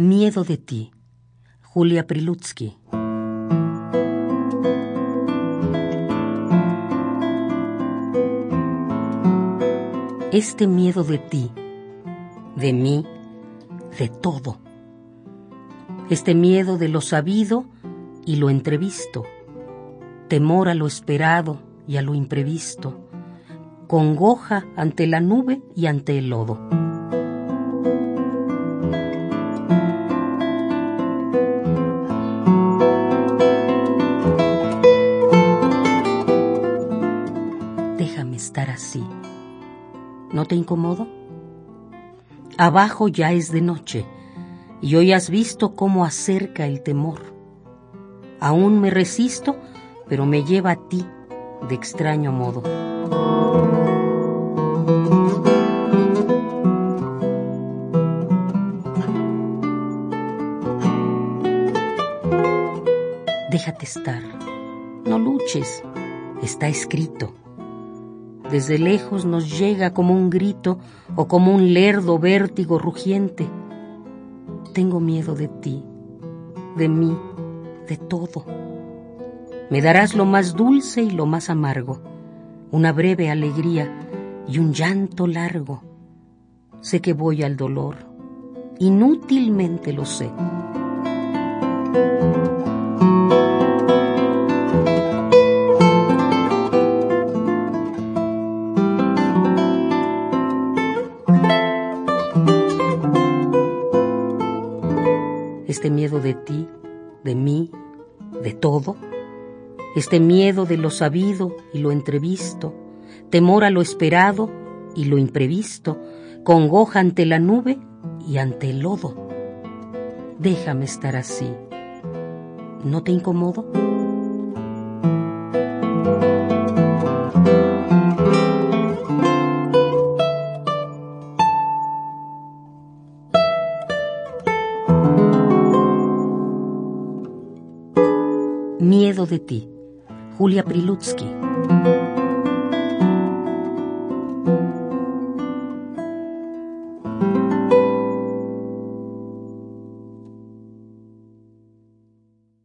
Miedo de ti, Julia Prilutsky. Este miedo de ti, de mí, de todo. Este miedo de lo sabido y lo entrevisto, temor a lo esperado y a lo imprevisto, congoja ante la nube y ante el lodo. Estar así. ¿No te incomodo? Abajo ya es de noche y hoy has visto cómo acerca el temor. Aún me resisto, pero me lleva a ti de extraño modo. Déjate estar, no luches, está escrito. Desde lejos nos llega como un grito o como un lerdo vértigo rugiente. Tengo miedo de ti, de mí, de todo. Me darás lo más dulce y lo más amargo, una breve alegría y un llanto largo. Sé que voy al dolor, inútilmente lo sé. Este miedo de ti, de mí, de todo, este miedo de lo sabido y lo entrevisto, temor a lo esperado y lo imprevisto, congoja ante la nube y ante el lodo. Déjame estar así. ¿No te incomodo? Miedo de ti, Julia Prilutsky.